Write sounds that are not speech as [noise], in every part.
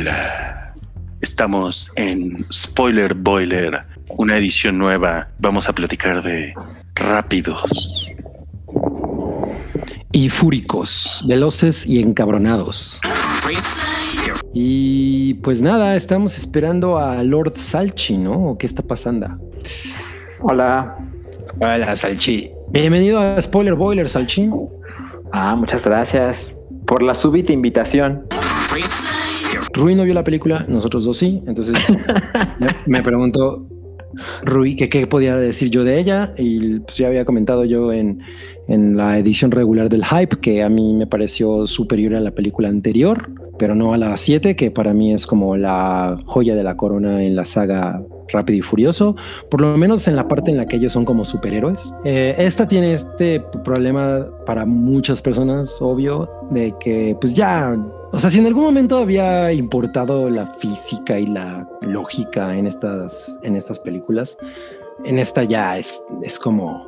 Hola. Estamos en Spoiler Boiler, una edición nueva. Vamos a platicar de rápidos. Y fúricos, veloces y encabronados. Y pues nada, estamos esperando a Lord Salchi, ¿no? ¿O ¿Qué está pasando? Hola. Hola, Salchi. Bienvenido a Spoiler Boiler, Salchi. Ah, muchas gracias por la súbita invitación. Rui no vio la película, nosotros dos sí. Entonces [laughs] me preguntó Rui que qué podía decir yo de ella. Y pues ya había comentado yo en, en la edición regular del Hype que a mí me pareció superior a la película anterior, pero no a la 7, que para mí es como la joya de la corona en la saga Rápido y Furioso, por lo menos en la parte en la que ellos son como superhéroes. Eh, esta tiene este problema para muchas personas, obvio, de que pues ya, o sea, si en algún momento había importado la física y la lógica en estas, en estas películas, en esta ya es, es como...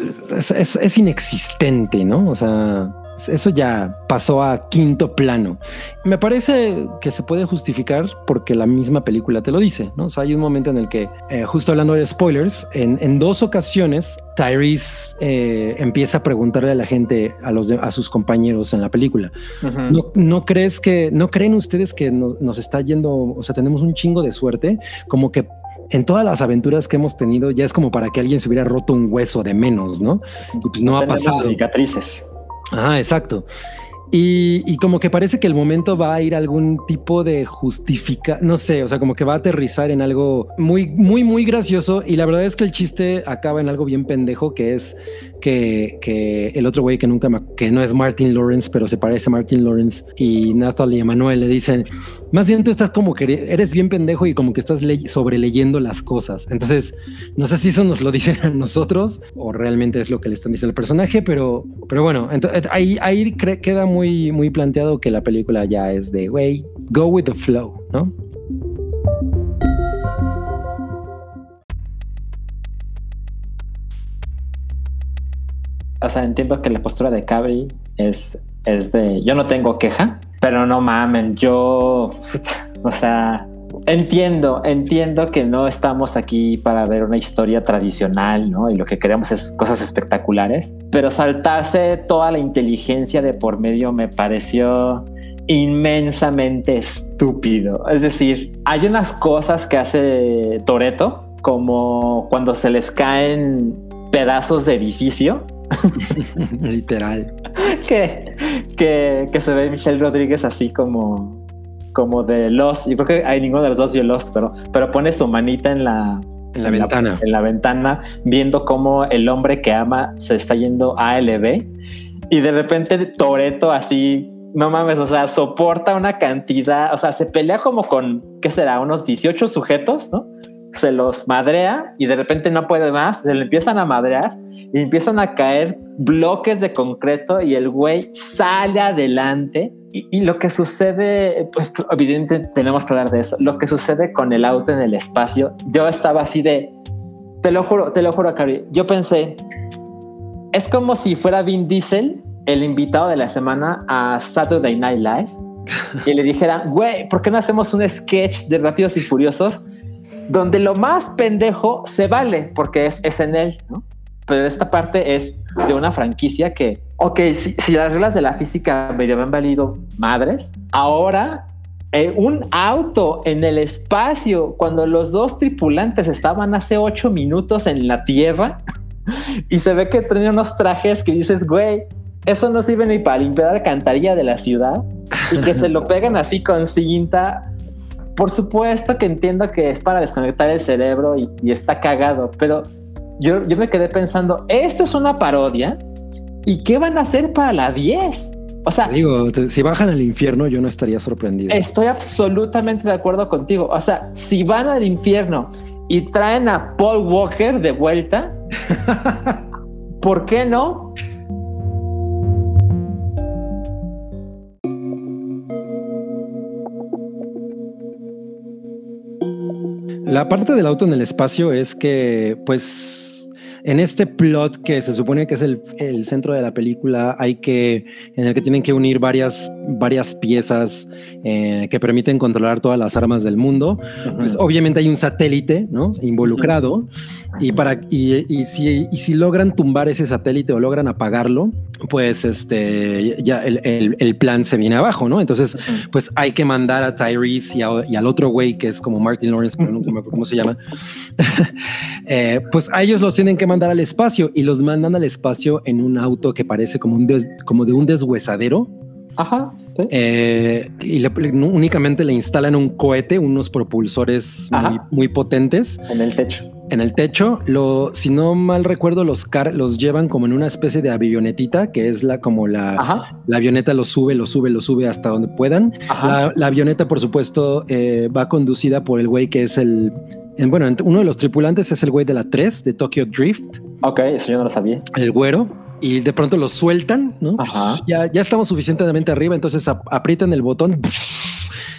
Es, es, es inexistente, ¿no? O sea, eso ya pasó a quinto plano. Me parece que se puede justificar porque la misma película te lo dice, ¿no? O sea, hay un momento en el que, eh, justo hablando de spoilers, en, en dos ocasiones Tyrese eh, empieza a preguntarle a la gente, a los de, a sus compañeros en la película, uh -huh. ¿No, ¿no, crees que, no creen ustedes que nos, nos está yendo, o sea, tenemos un chingo de suerte, como que en todas las aventuras que hemos tenido ya es como para que alguien se hubiera roto un hueso de menos, ¿no? Y pues no, no ha pasado. Cicatrices. Ajá, exacto. Y, como que parece que el momento va a ir a algún tipo de justifica, no sé, o sea, como que va a aterrizar en algo muy, muy, muy gracioso. Y la verdad es que el chiste acaba en algo bien pendejo, que es que, el otro güey que nunca, que no es Martin Lawrence, pero se parece a Martin Lawrence y Natalie Emanuel le dicen, más bien tú estás como que eres bien pendejo y como que estás sobreleyendo las cosas. Entonces, no sé si eso nos lo [laughs] dicen a nosotros o realmente es lo que le están diciendo al personaje, pero, pero bueno, ahí, ahí queda muy, muy planteado que la película ya es de, güey, go with the flow, ¿no? O sea, entiendo que la postura de Cabri es, es de, yo no tengo queja, pero no mamen, yo, o sea, Entiendo, entiendo que no estamos aquí para ver una historia tradicional, ¿no? Y lo que queremos es cosas espectaculares, pero saltarse toda la inteligencia de por medio me pareció inmensamente estúpido. Es decir, hay unas cosas que hace Toreto, como cuando se les caen pedazos de edificio. [laughs] Literal. que, que, que se ve Michelle Rodríguez así como como de Lost. Yo creo que hay ninguno de los dos vio Lost, pero, pero pone su manita en la, en la en ventana. La, en la ventana, viendo cómo el hombre que ama se está yendo a ALB. Y de repente Toreto así, no mames, o sea, soporta una cantidad, o sea, se pelea como con, ¿qué será? Unos 18 sujetos, ¿no? Se los madrea y de repente no puede más, se le empiezan a madrear y empiezan a caer bloques de concreto y el güey sale adelante y, y, lo que sucede, pues evidentemente tenemos que hablar de eso. Lo que sucede con el auto en el espacio, yo estaba así de, te lo juro, te lo juro, Cari. Yo pensé, es como si fuera Vin Diesel, el invitado de la semana a Saturday Night Live, [laughs] y le dijera, güey, ¿por qué no hacemos un sketch de Rápidos y Furiosos donde lo más pendejo se vale porque es, es en él, ¿no? Pero esta parte es de una franquicia que, ok, si, si las reglas de la física me habían valido madres, ahora eh, un auto en el espacio, cuando los dos tripulantes estaban hace ocho minutos en la Tierra [laughs] y se ve que traen unos trajes que dices, güey, eso no sirve ni para limpiar la alcantarilla de la ciudad y que se lo pegan así con cinta. Por supuesto que entiendo que es para desconectar el cerebro y, y está cagado, pero yo, yo me quedé pensando, esto es una parodia. ¿Y qué van a hacer para la 10? O sea, digo, si bajan al infierno, yo no estaría sorprendido. Estoy absolutamente de acuerdo contigo. O sea, si van al infierno y traen a Paul Walker de vuelta, [laughs] ¿por qué no? La parte del auto en el espacio es que, pues, en este plot que se supone que es el, el, centro de la película, hay que, en el que tienen que unir varias, varias piezas eh, que permiten controlar todas las armas del mundo. Pues obviamente hay un satélite, ¿no? Involucrado. Y para, y, y, si, y si logran tumbar ese satélite o logran apagarlo, pues este, ya el, el, el plan se viene abajo, ¿no? Entonces, pues hay que mandar a Tyrese y, y al otro güey que es como Martin Lawrence, pero nunca me acuerdo cómo se llama. [laughs] eh, pues a ellos los tienen que mandar al espacio y los mandan al espacio en un auto que parece como, un des, como de un deshuesadero. Ajá. ¿sí? Eh, y le, únicamente le instalan un cohete, unos propulsores muy, muy, potentes. En el techo. En el techo, lo, si no mal recuerdo, los, car los llevan como en una especie de avionetita, que es la como la, Ajá. la avioneta lo sube, lo sube, lo sube hasta donde puedan. La, la, avioneta, por supuesto, eh, va conducida por el güey que es el, en, bueno, uno de los tripulantes es el güey de la 3 de Tokyo Drift. Ok, eso yo no lo sabía. El güero. Y de pronto lo sueltan, ¿no? Ajá. Ya, ya estamos suficientemente arriba, entonces aprietan el botón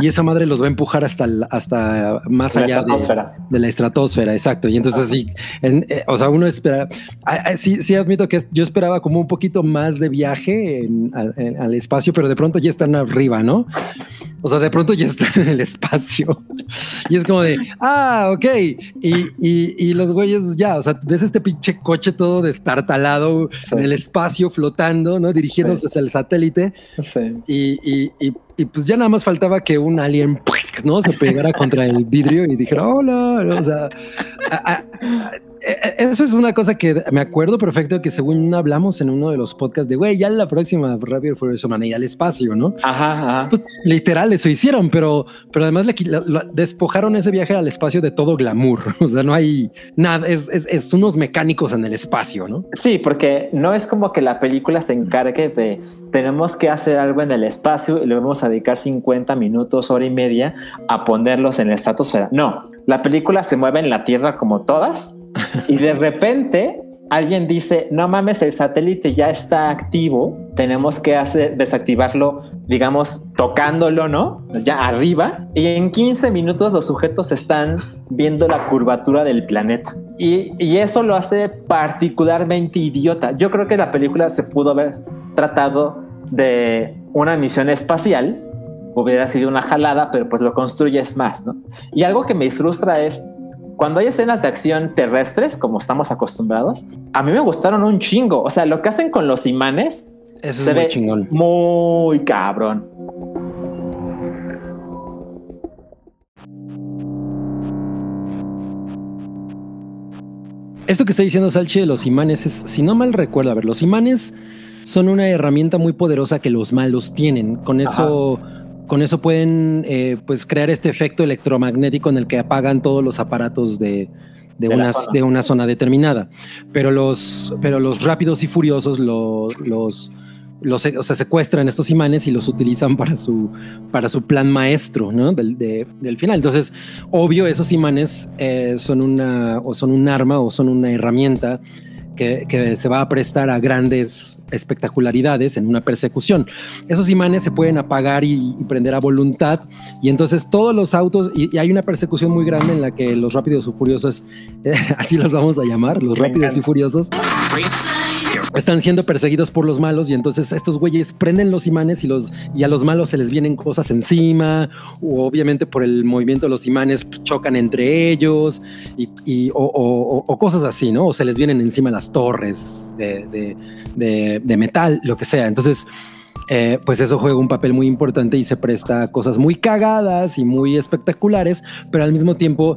y esa madre los va a empujar hasta, hasta más la allá de, de, la estratosfera, exacto. Y entonces sí, en, eh, o sea, uno espera, ah, sí, sí admito que yo esperaba como un poquito más de viaje en, en, al espacio, pero de pronto ya están arriba, ¿no? O sea, de pronto ya están en el espacio. Y es como de, ah, ok. Y, y, y los güeyes ya, o sea, ves este pinche coche todo destartalado sí. en el espacio flotando, ¿no? Dirigiéndose sí. hacia el satélite. Sí. Y, y, y, pues ya nada más faltaba que un alien, ¿no? Se pegara contra el vidrio y dijera, hola. O sea, eso es una cosa que me acuerdo perfecto que según hablamos en uno de los podcasts de, güey, ya la próxima Rápido Furioso Man y al espacio, ¿no? Ajá, ajá. Pues literal eso hicieron, pero, pero además le, despojaron ese viaje al espacio de todo glamour. [laughs] O sea, no hay nada, es, es, es, unos mecánicos en el espacio, ¿no? Sí, porque no es como que la película se encargue de tenemos que hacer algo en el espacio y le vamos a dedicar 50 minutos, hora y media a ponerlos en la estratosfera. No, la película se mueve en la Tierra como todas y de repente alguien dice, no mames, el satélite ya está activo, tenemos que hacer, desactivarlo, digamos, tocándolo, ¿no? Ya arriba. Y en 15 minutos los sujetos están viendo la curvatura del planeta. Y, y eso lo hace particularmente idiota. Yo creo que la película se pudo haber tratado de una misión espacial, hubiera sido una jalada, pero pues lo construyes más, ¿no? Y algo que me frustra es cuando hay escenas de acción terrestres, como estamos acostumbrados, a mí me gustaron un chingo. O sea, lo que hacen con los imanes Eso se es muy ve chingón. muy cabrón. Esto que está diciendo Salchi de los imanes es, si no mal recuerdo, a ver, los imanes son una herramienta muy poderosa que los malos tienen. Con eso, Ajá. Con eso pueden eh, pues crear este efecto electromagnético en el que apagan todos los aparatos de, de, de, una, zona. de una, zona. determinada. Pero los, pero los rápidos y furiosos, los, los, los o sea, secuestran estos imanes y los utilizan para su, para su plan maestro ¿no? del, de, del final. Entonces, obvio, esos imanes eh, son, una, o son un arma o son una herramienta que, que, se va a prestar a grandes espectacularidades en una persecución. Esos imanes se pueden apagar y, y prender a voluntad y entonces todos los autos, y, y, hay una persecución muy grande en la que los rápidos y furiosos, eh, [laughs] así los vamos a llamar, los rápidos y furiosos, están siendo perseguidos por los malos y entonces estos güeyes prenden los imanes y, los, y a los malos se les vienen cosas encima, o obviamente por el movimiento de los imanes chocan entre ellos y, y o, o, cosas así, ¿no? O se les vienen encima las torres de, de, de, de metal, lo que sea. Entonces, eh, pues eso juega un papel muy importante y se presta a cosas muy cagadas y muy espectaculares, pero al mismo tiempo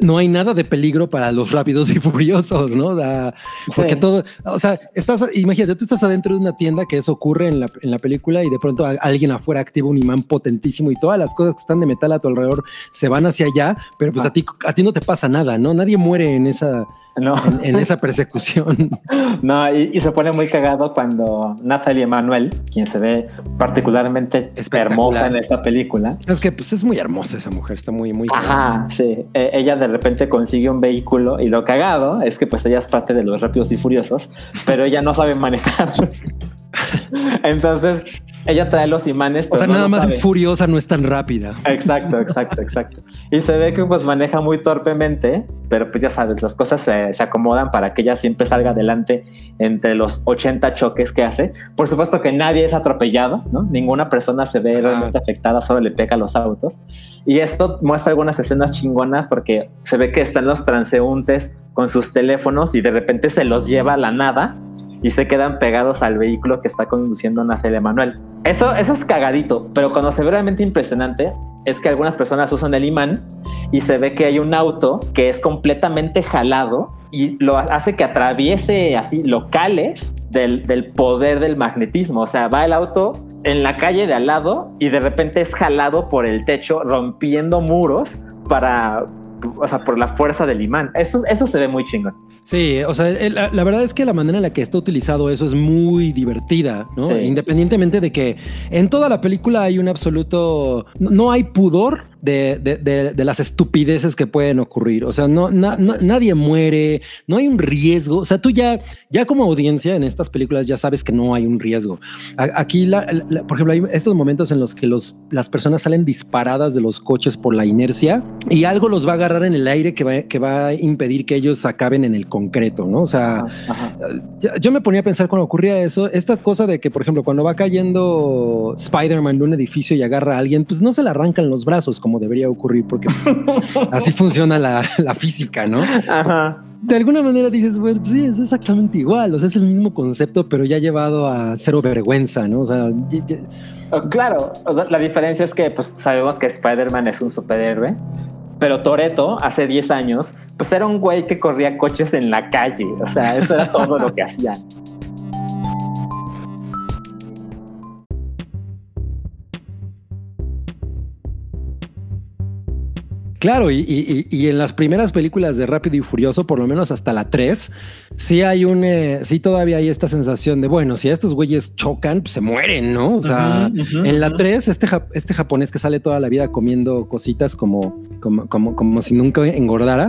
no hay nada de peligro para los rápidos y furiosos, ¿no? O sea, porque sí. todo, o sea, estás, imagínate, tú estás adentro de una tienda que eso ocurre en la, en la película y de pronto alguien afuera activa un imán potentísimo y todas las cosas que están de metal a tu alrededor se van hacia allá, pero pues ah. a ti, a ti no te pasa nada, ¿no? Nadie muere en esa, no. en, en, esa persecución. [laughs] No, y, y, se pone muy cagado cuando Nathalie Emanuel, quien se ve particularmente hermosa en esta película. Es que pues es muy hermosa esa mujer, está muy, muy. Ajá, sí. Eh, ella de repente consigue un vehículo y lo cagado es que pues ella es parte de los rápidos y furiosos, pero ella no sabe manejar. [laughs] [laughs] Entonces ella trae los imanes. o sea, nada más es furiosa, no es tan rápida. Exacto, exacto, exacto. Y se ve que pues maneja muy torpemente, pero pues ya sabes, las cosas se, acomodan para que ella siempre salga adelante entre los 80 choques que hace. Por supuesto que nadie es atropellado, ¿no? Ninguna persona se ve realmente afectada, solo le pega a los autos. Y esto muestra algunas escenas chingonas porque se ve que están los transeúntes con sus teléfonos y de repente se los lleva a la nada y se quedan pegados al vehículo que está conduciendo Natalia Manuel. Eso, eso es cagadito, pero cuando se ve realmente impresionante es que algunas personas usan el imán y se ve que hay un auto que es completamente jalado y lo hace que atraviese así locales del, del poder del magnetismo. O sea, va el auto en la calle de al lado y de repente es jalado por el techo, rompiendo muros para, o sea, por la fuerza del imán. Eso, eso se ve muy chingón. Sí, o sea, la, verdad es que la manera en la que está utilizado eso es muy divertida, ¿no? Independientemente de que en toda la película hay un absoluto, no hay pudor de, las estupideces que pueden ocurrir. O sea, no, nadie muere, no hay un riesgo. O sea, tú ya, ya como audiencia en estas películas ya sabes que no hay un riesgo. Aquí, por ejemplo, hay estos momentos en los que los, las personas salen disparadas de los coches por la inercia y algo los va a agarrar en el aire que va, que va a impedir que ellos acaben en el concreto, ¿no? O sea, yo me ponía a pensar cuando ocurría eso, esta cosa de que, por ejemplo, cuando va cayendo Spider-Man de un edificio y agarra a alguien, pues no se le arrancan los brazos como debería ocurrir, porque pues, así funciona la, física, ¿no? De alguna manera dices, bueno, pues sí, es exactamente igual, o sea, es el mismo concepto, pero ya llevado a cero vergüenza, ¿no? O sea, oh, claro, la diferencia es que pues sabemos que Spider-Man es un superhéroe, pero Toreto hace 10 años, pues era un güey que corría coches en la calle, o sea, eso era todo lo que hacían. Claro, y, en las primeras películas de Rápido y Furioso, por lo menos hasta la 3, sí hay un, eh, sí todavía hay esta sensación de, bueno, si estos güeyes chocan, pues se mueren, ¿no? O sea, en la 3, este, este japonés que sale toda la vida comiendo cositas como, como, como, como si nunca engordara,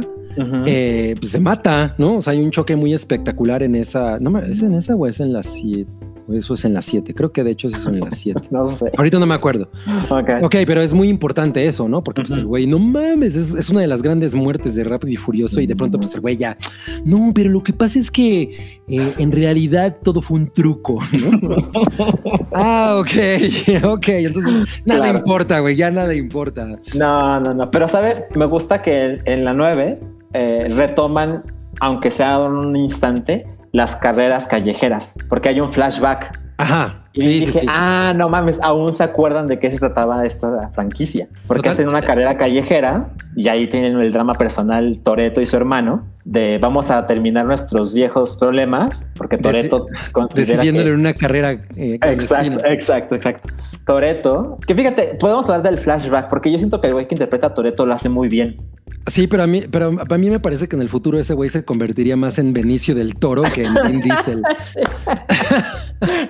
eh, pues se mata, ¿no? O sea, hay un choque muy espectacular en esa, ¿no? ¿Es en esa o es en la 7? Eso es en las 7. Creo que de hecho eso es en las 7. [laughs] no sé. Ahorita no me acuerdo. Ok. Ok, pero es muy importante eso, ¿no? Porque pues el güey, no mames, es, una de las grandes muertes de Rápido y Furioso. Y de pronto, pues el güey ya, no, pero lo que pasa es que eh, en realidad todo fue un truco, ¿no? [laughs] ah, ok, [laughs] ok. Entonces, nada importa, güey, ya nada importa. No, no, no. Pero sabes, me gusta que en la 9 eh, retoman, aunque sea un instante, las carreras callejeras, porque hay un flashback. Ajá. Y dije, ah, no mames, aún se acuerdan de qué se trataba esta franquicia. Porque hacen una carrera callejera y ahí tienen el drama personal Toreto y su hermano de vamos a terminar nuestros viejos problemas, porque Toreto considera decidiéndole una carrera eh, exacto, exacto, exacto. Toreto, que fíjate, podemos hablar del flashback, porque yo siento que el güey que interpreta a Toreto lo hace muy bien. Sí, pero a mí, pero a mí me parece que en el futuro ese güey se convertiría más en Benicio del Toro que en Vin [laughs] Diesel.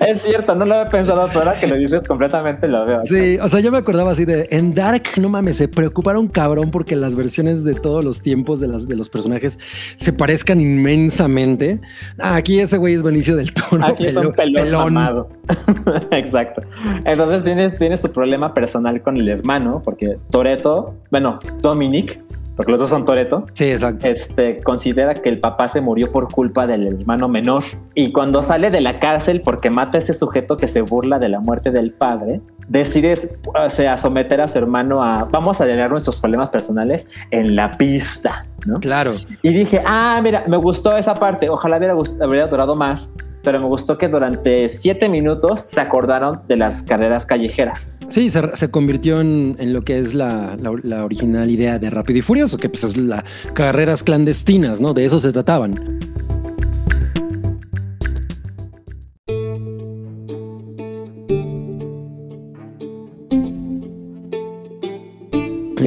es cierto, no lo había pensado, pero ahora que lo dices completamente lo veo. Sí, o sea, yo me acordaba así de en Dark, no mames, se preocuparon cabrón porque las versiones de todos los tiempos de, las, de los personajes se parezcan inmensamente. Ah, aquí ese güey es Benicio del Toro. Aquí es un pelón, [laughs] Exacto. Entonces tienes, tienes tu problema personal con el hermano, porque Toreto, bueno, Dominic porque los dos son Toreto. Sí, exacto. Este considera que el papá se murió por culpa del hermano menor. Y cuando sale de la cárcel porque mata a este sujeto que se burla de la muerte del padre, decide o sea, someter a su hermano a vamos a llenar nuestros problemas personales en la pista, ¿no? Claro. Y dije, ah, mira, me gustó esa parte. Ojalá hubiera, hubiera durado más pero me gustó que durante siete minutos se acordaron de las carreras callejeras. Sí, se, convirtió en, lo que es la, original idea de Rápido y Furioso, que pues es las carreras clandestinas, ¿no? De eso se trataban.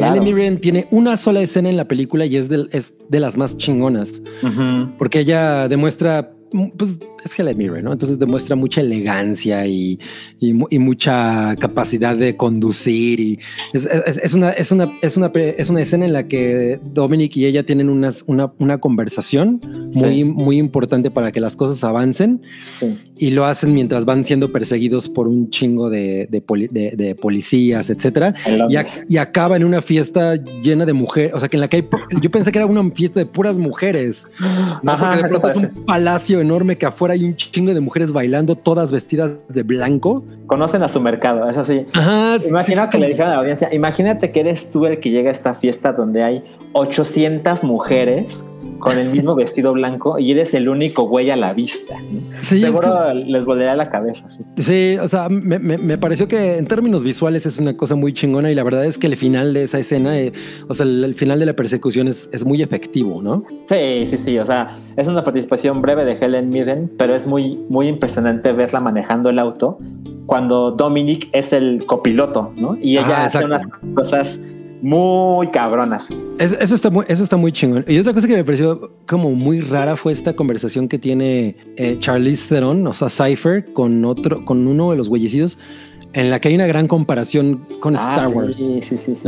Claro. Mirren tiene una sola escena en la película y es de, es de las más chingonas, porque ella demuestra pues es Helen Mirren, ¿no? Entonces demuestra mucha elegancia y, y, mucha capacidad de conducir y es, es, una, es, una, es, una, es una escena en la que Dominic y ella tienen unas, una, una conversación muy, muy importante para que las cosas avancen y lo hacen mientras van siendo perseguidos por un chingo de, de, de, policías, etcétera. Y, y, acaba en una fiesta llena de mujeres, o sea, que en la que hay, yo pensé que era una fiesta de puras mujeres, ¿no? [gasps] Porque de pronto es un palacio enorme que afuera hay un chingo de mujeres bailando, todas vestidas de blanco. Conocen a su mercado, es así. Imagino que le dijeron a la audiencia, imagínate que eres tú el que llega a esta fiesta donde hay 800 mujeres con el mismo vestido blanco y eres el único güey a la vista. Seguro les volverá la cabeza. Sí, o sea, me, pareció que en términos visuales es una cosa muy chingona y la verdad es que el final de esa escena, eh, o sea, el, final de la persecución es, es, muy efectivo, ¿no? Sí, sí, sí, o sea, es una participación breve de Helen Mirren, pero es muy, muy impresionante verla manejando el auto cuando Dominic es el copiloto, ¿no? Y ella hace unas cosas muy cabronas. Eso, está muy, eso está muy chingón. Y otra cosa que me pareció como muy rara fue esta conversación que tiene eh, Charlize Theron, o sea, Cypher, con otro, con uno de los güeyecidos, en la que hay una gran comparación con ah, Star Wars. Sí, sí, sí, sí.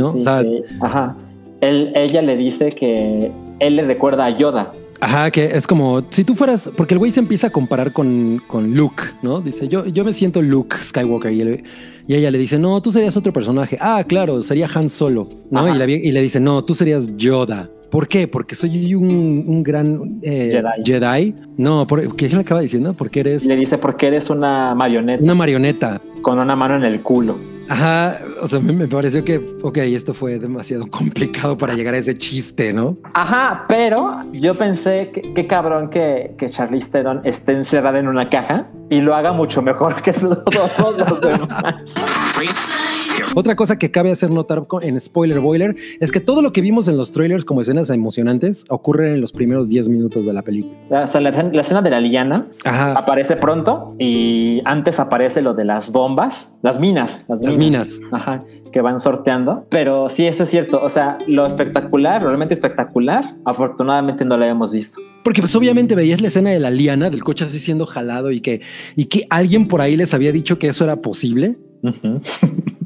Ajá. Él, ella le dice que él le recuerda a Yoda. Ajá, que es como si tú fueras, porque el güey se empieza a comparar con, con Luke, ¿no? Dice, yo, yo me siento Luke Skywalker y, y ella le dice, no, tú serías otro personaje. Ah, claro, sería Han Solo, ¿no? Y, y, le dice, no, tú serías Yoda. ¿Por qué? Porque soy un, un gran eh, Jedi. No, ¿qué le acaba diciendo? Porque eres. Le dice, porque eres una marioneta. Una marioneta. Con una mano en el culo. Ajá, o sea, me, pareció que, ok, esto fue demasiado [laughs] complicado para llegar a ese chiste, ¿no? Ajá, pero yo pensé que qué cabrón que, que Charlize Theron esté encerrada en una caja y lo haga mucho mejor [laughs] que todos los demás. [laughs] Otra cosa que cabe hacer notar en Spoiler Boiler es que todo lo que vimos en los trailers como escenas emocionantes ocurre en los primeros 10 minutos de la película. O sea, la, escena de la liana aparece pronto y antes aparece lo de las bombas, las minas. Las minas. Ajá, que van sorteando. Pero sí, eso es cierto. O sea, lo espectacular, realmente espectacular, afortunadamente no lo habíamos visto. Porque pues obviamente veías la escena de la liana, del coche así siendo jalado y que, y que alguien por ahí les había dicho que eso era posible.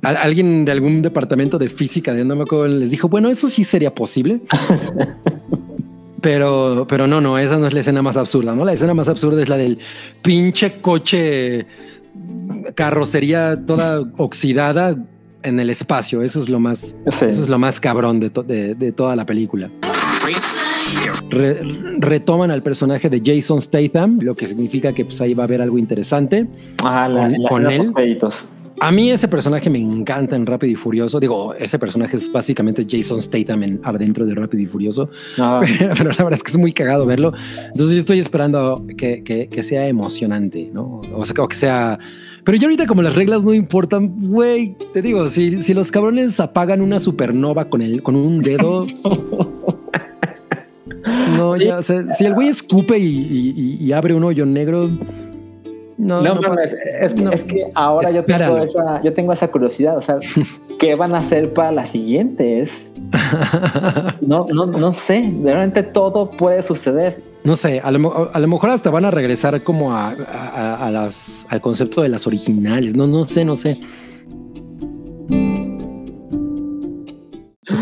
Alguien de algún departamento de física de no me acuerdo les dijo, bueno, eso sí sería posible. [laughs] pero, pero no, no, esa no es la escena más absurda, ¿no? La escena más absurda es la del pinche coche, carrocería toda oxidada en el espacio. Eso es lo más, eso es lo más cabrón de, de, toda la película. retoman al personaje de Jason Statham, lo que significa que pues, ahí va a haber algo interesante ah, con, la, él. A mí ese personaje me encanta en Rápido y Furioso. Digo, ese personaje es básicamente Jason Statham en, adentro de Rápido y Furioso. Ah. [laughs] Pero, la verdad es que es muy cagado verlo. Entonces yo estoy esperando que, que, sea emocionante, ¿no? O sea, que sea... Pero yo ahorita como las reglas no importan, güey, te digo, si, si los cabrones apagan una supernova con, el, con un dedo... [laughs] no, ya, o sea, si el güey escupe y, y abre un hoyo negro no, no, es, que ahora yo tengo, esa, yo tengo esa curiosidad, o sea, [laughs] ¿qué van a hacer para las siguientes? [laughs] No, no, no sé, realmente todo puede suceder. No sé, a lo, a lo mejor hasta van a regresar como a, a, las, al concepto de las originales, no, no sé, no sé.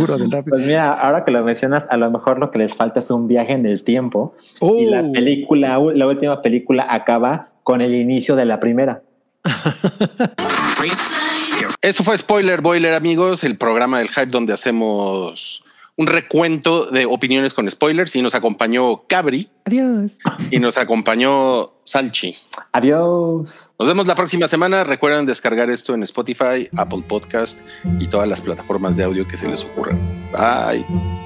Pues mira, ahora que lo mencionas, a lo mejor lo que les falta es un viaje en el tiempo. Y la oh. película, la última película acaba con el inicio de la primera. [laughs] Eso fue Spoiler Boiler, amigos, el programa del hype donde hacemos un recuento de opiniones con spoilers y nos acompañó Cabri. Adiós. Y nos acompañó Salchi. Adiós. Nos vemos la próxima semana. Recuerden descargar esto en Spotify, Apple Podcast y todas las plataformas de audio que se les ocurran. Bye.